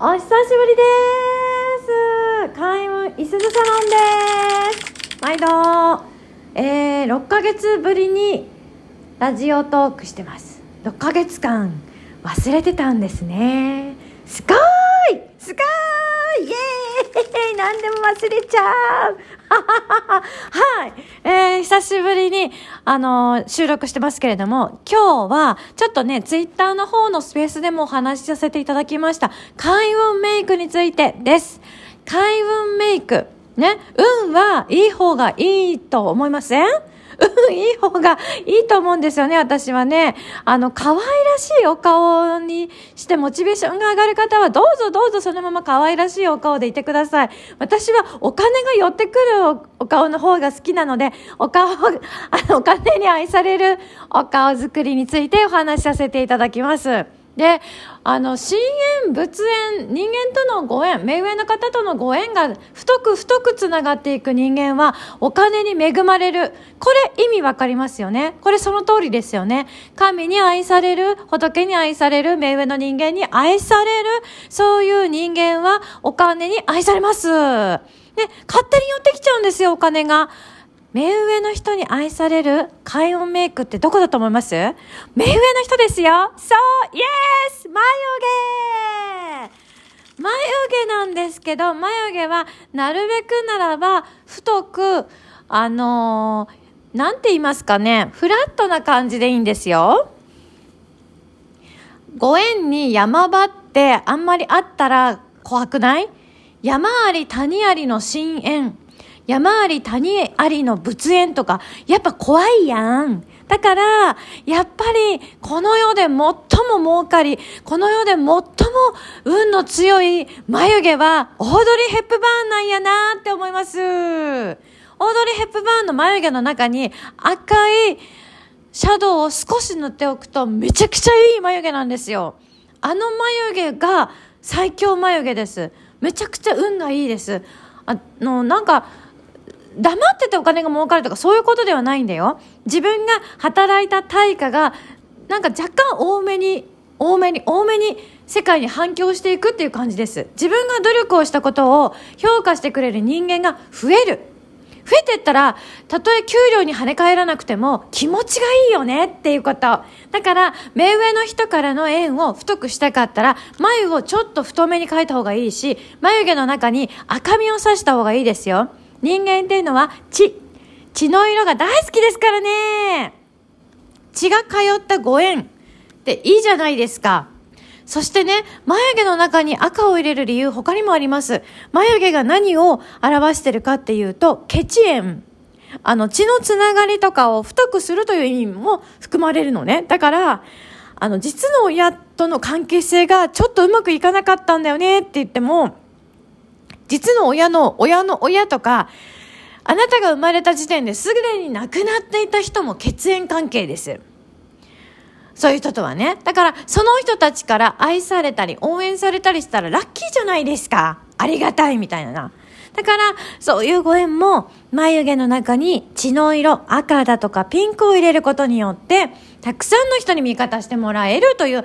お久しぶりです。開運いすずサロンです。毎度。えー、6ヶ月ぶりにラジオトークしてます。6ヶ月間忘れてたんですね。すごーい！すごーい！イエーイ！何でも忘れちゃう はい。えー、久しぶりに、あのー、収録してますけれども、今日は、ちょっとね、ツイッターの方のスペースでもお話しさせていただきました、開運メイクについてです。開運メイク。ね、運はいい方がいいと思いません？うん、いい方がいいと思うんですよね、私はね。あの、可愛らしいお顔にしてモチベーションが上がる方は、どうぞどうぞそのまま可愛らしいお顔でいてください。私はお金が寄ってくるお顔の方が好きなので、お顔、あの、お金に愛されるお顔作りについてお話しさせていただきます。で、あの、深縁、仏縁、人間とのご縁、目上の方とのご縁が太く太くつながっていく人間は、お金に恵まれる。これ意味わかりますよね。これその通りですよね。神に愛される、仏に愛される、目上の人間に愛される、そういう人間はお金に愛されます。で、勝手に寄ってきちゃうんですよ、お金が。目上の人に愛される開運メイクってどこだと思います？目上の人ですよ。そうイエス眉毛。眉毛なんですけど、眉毛はなるべくならば太く、あのー、なんて言いますかね、フラットな感じでいいんですよ。ご縁に山場ってあんまりあったら怖くない？山あり谷ありの深淵。山あり谷ありの仏縁とか、やっぱ怖いやん。だから、やっぱり、この世で最も儲かり、この世で最も運の強い眉毛は、オードリー・ヘップバーンなんやなって思います。オードリー・ヘップバーンの眉毛の中に赤いシャドウを少し塗っておくとめちゃくちゃいい眉毛なんですよ。あの眉毛が最強眉毛です。めちゃくちゃ運がいいです。あの、なんか、黙っててお金が儲かるとかそういうことではないんだよ。自分が働いた対価が、なんか若干多めに、多めに、多めに世界に反響していくっていう感じです。自分が努力をしたことを評価してくれる人間が増える。増えてったら、たとえ給料に跳ね返らなくても気持ちがいいよねっていうこと。だから、目上の人からの縁を太くしたかったら、眉をちょっと太めに描いた方がいいし、眉毛の中に赤みを刺した方がいいですよ。人間っていうのは血。血の色が大好きですからね。血が通ったご縁っていいじゃないですか。そしてね、眉毛の中に赤を入れる理由他にもあります。眉毛が何を表してるかっていうと、血縁。あの、血のつながりとかを太くするという意味も含まれるのね。だから、あの、実の親との関係性がちょっとうまくいかなかったんだよねって言っても、実の親の親の親とか、あなたが生まれた時点ですでに亡くなっていた人も血縁関係です。そういう人とはね。だから、その人たちから愛されたり、応援されたりしたらラッキーじゃないですか。ありがたいみたいなな。だから、そういうご縁も、眉毛の中に血の色、赤だとかピンクを入れることによって、たくさんの人に味方してもらえるという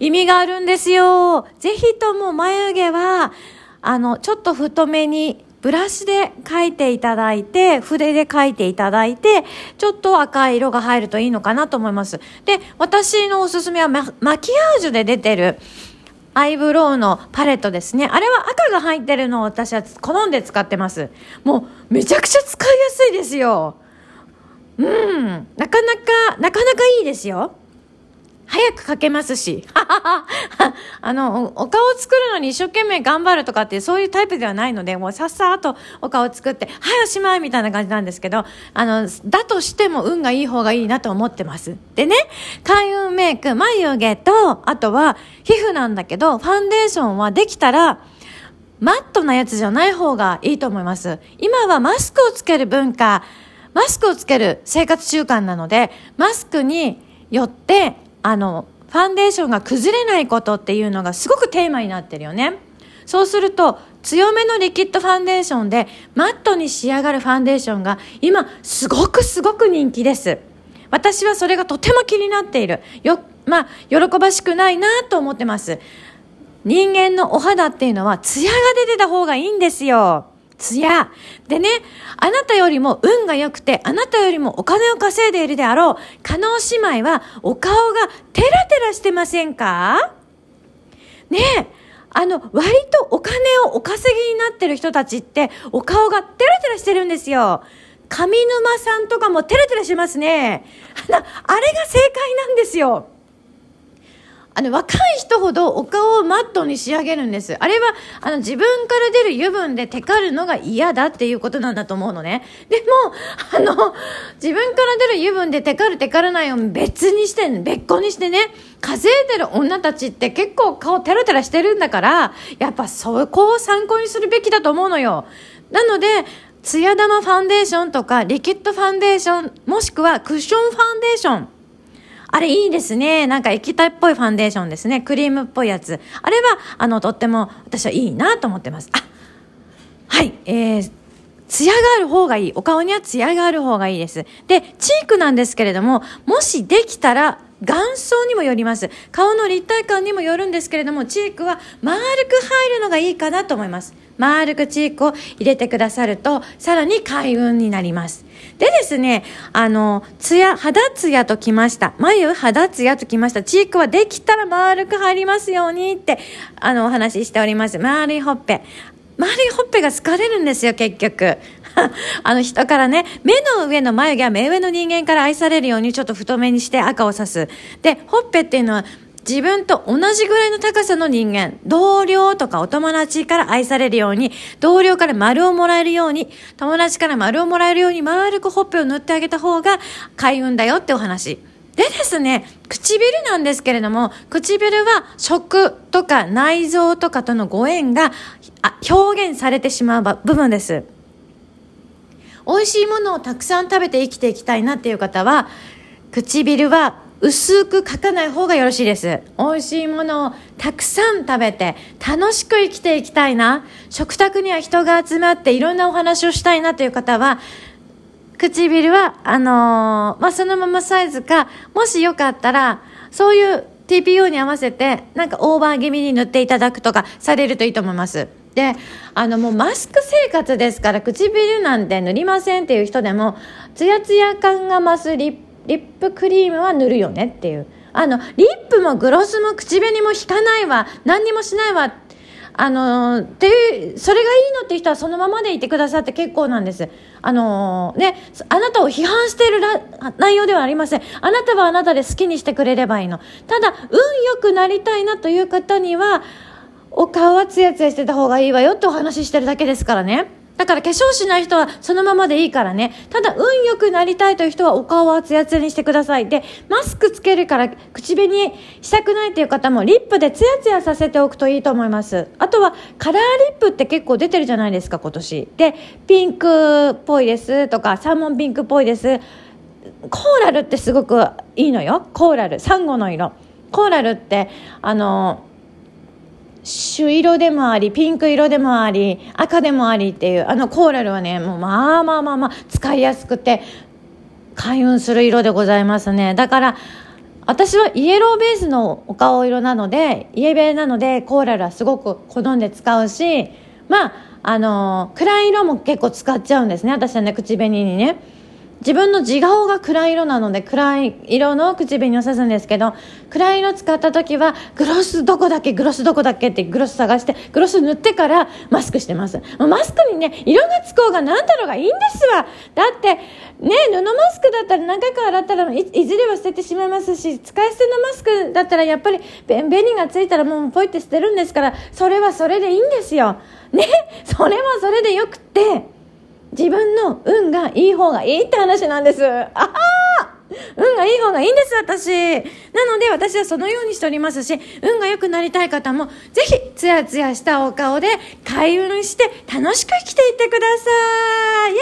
意味があるんですよ。ぜひとも眉毛は、あの、ちょっと太めにブラシで描いていただいて、筆で描いていただいて、ちょっと赤い色が入るといいのかなと思います。で、私のおすすめはママキアージュで出てるアイブロウのパレットですね。あれは赤が入ってるのを私は好んで使ってます。もうめちゃくちゃ使いやすいですよ。うん。なかなか、なかなかいいですよ。早く描けますし。あの、お顔を作るのに一生懸命頑張るとかってそういうタイプではないので、もうさっさとお顔を作って、はい、おしまいみたいな感じなんですけど、あの、だとしても運がいい方がいいなと思ってます。でね、開運メイク、眉毛と、あとは皮膚なんだけど、ファンデーションはできたら、マットなやつじゃない方がいいと思います。今はマスクをつける文化、マスクをつける生活習慣なので、マスクによってあの、ファンデーションが崩れないことっていうのがすごくテーマになってるよね。そうすると、強めのリキッドファンデーションでマットに仕上がるファンデーションが今すごくすごく人気です。私はそれがとても気になっている。よ、まあ、喜ばしくないなと思ってます。人間のお肌っていうのはツヤが出てた方がいいんですよ。ツヤ。でね、あなたよりも運が良くて、あなたよりもお金を稼いでいるであろう、加納姉妹はお顔がテラテラしてませんか？ねえ、あの、割とお金をお稼ぎになってる人たちって、お顔がテラテラしてるんですよ。上沼さんとかもテラテラしますね。あれが正解なんですよ。あの、若い人ほどお顔をマットに仕上げるんです。あれは、あの、自分から出る油分でテカるのが嫌だっていうことなんだと思うのね。でも、あの、自分から出る油分でテカるテカらないを別にして、別個にしてね、稼いでる女たちって結構顔テラテラしてるんだから、やっぱそこを参考にするべきだと思うのよ。なので、ツヤ玉ファンデーションとか、リキッドファンデーション、もしくはクッションファンデーション。あれいいですね。なんか液体っぽいファンデーションですね。クリームっぽいやつ。あれは、あの、とっても私はいいなと思ってます。あ、はい、えー、艶がある方がいい。お顔には艶がある方がいいです。で、チークなんですけれども、もしできたら、眼相にもよります。顔の立体感にもよるんですけれども、チークは丸く入るのがいいかなと思います。丸くチークを入れてくださると、さらに開運になります。でですね、あの、ツヤ、肌ツヤときました。眉肌ツヤときました。チークはできたら丸く入りますようにって、あの、お話ししております。丸いほっぺ。丸いほっぺが好かれるんですよ、結局。あの人からね、目の上の眉毛は目上の人間から愛されるようにちょっと太めにして赤を刺す。で、ほっぺっていうのは自分と同じぐらいの高さの人間、同僚とかお友達から愛されるように、同僚から丸をもらえるように、友達から丸をもらえるように丸くほっぺを塗ってあげた方が開運だよってお話。でですね、唇なんですけれども、唇は食とか内臓とかとのご縁が表現されてしまう部分です。美味しいものをたくさん食べて生きていきたいなっていう方は、唇は薄く書かない方がよろしいです。美味しいものをたくさん食べて楽しく生きていきたいな。食卓には人が集まっていろんなお話をしたいなという方は、唇は、あのー、まあ、そのままサイズか、もしよかったら、そういう TPO に合わせて、なんかオーバー気味に塗っていただくとかされるといいと思います。で、あのもうマスク生活ですから唇なんて塗りませんっていう人でも、ツヤツヤ感が増すリッリップクリームは塗るよねっていう。あの、リップもグロスも口紅も引かないわ、何にもしないわ、あのっていう、それがいいのって人はそのままでいてくださって結構なんです。あのね、あなたを批判している内容ではありません。あなたはあなたで好きにしてくれればいいの。ただ、運良くなりたいなという方には、お顔はツヤツヤしてた方がいいわよってお話ししてるだけですからね。だから化粧しない人はそのままでいいからね。ただ運良くなりたいという人はお顔はツヤツヤにしてください。で、マスクつけるから口紅したくないという方もリップでツヤツヤさせておくといいと思います。あとはカラーリップって結構出てるじゃないですか、今年。で、ピンクっぽいですとか、サーモンピンクっぽいです。コーラルってすごくいいのよ。コーラル。サンゴの色。コーラルって、あの、朱色でもあり、ピンク色でもあり、赤でもありっていう、あのコーラルはね、もうまあまあまあまあ、使いやすくて、開運する色でございますね。だから、私はイエローベースのお顔色なので、イエベなので、コーラルはすごく好んで使うし、まあ、あのー、暗い色も結構使っちゃうんですね。私はね、口紅にね。自分の地顔が暗い色なので暗い色の口紅を刺すんですけど暗い色使った時はグロスどこだっけグロスどこだっけってグロス探してグロス塗ってからマスクしてます。マスクにね色がつこうが何だろうがいいんですわ。だってね布マスクだったら何回か洗ったらいいずれは捨ててしまいますし使い捨てのマスクだったらやっぱり紅がついたらもうポイって捨てるんですからそれはそれでいいんですよ。ね？それはそれでよくって。自分の運がいい方がいいって話なんです。ああ運がいい方がいいんです、私。なので、私はそのようにしておりますし、運が良くなりたい方も、ぜひ、ツヤツヤしたお顔で開運して楽しく生きていってください。イエ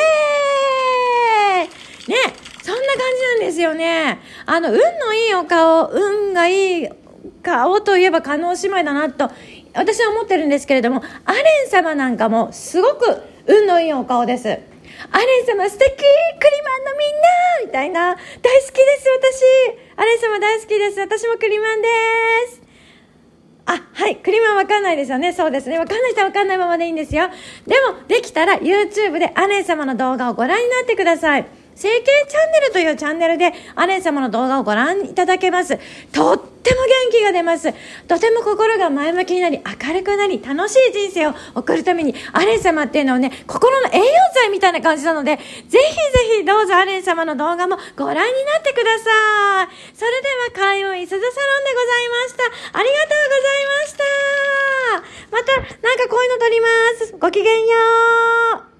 ーイね、そんな感じなんですよね。あの、運のいいお顔、運がいい顔といえば、加納姉妹だなと、私は思ってるんですけれども、アレン様なんかも、すごく、運のいいお顔です。アレン様素敵クリマンのみんなみたいな。大好きです、私。アレン様大好きです。私もクリマンです。あ、はい。クリマンわかんないですよね。そうですね。わかんない人はわかんないままでいいんですよ。でも、できたら YouTube でアレン様の動画をご覧になってください。整形チャンネルというチャンネルでアレン様の動画をご覧いただけます。とっても元気が出ます。とても心が前向きになり、明るくなり、楽しい人生を送るために、アレン様っていうのはね、心の栄養剤みたいな感じなので、ぜひぜひどうぞアレン様の動画もご覧になってください。それでは開運伊豆サロンでございました。ありがとうございました。また、なんかこういうの撮ります。ごきげんよう。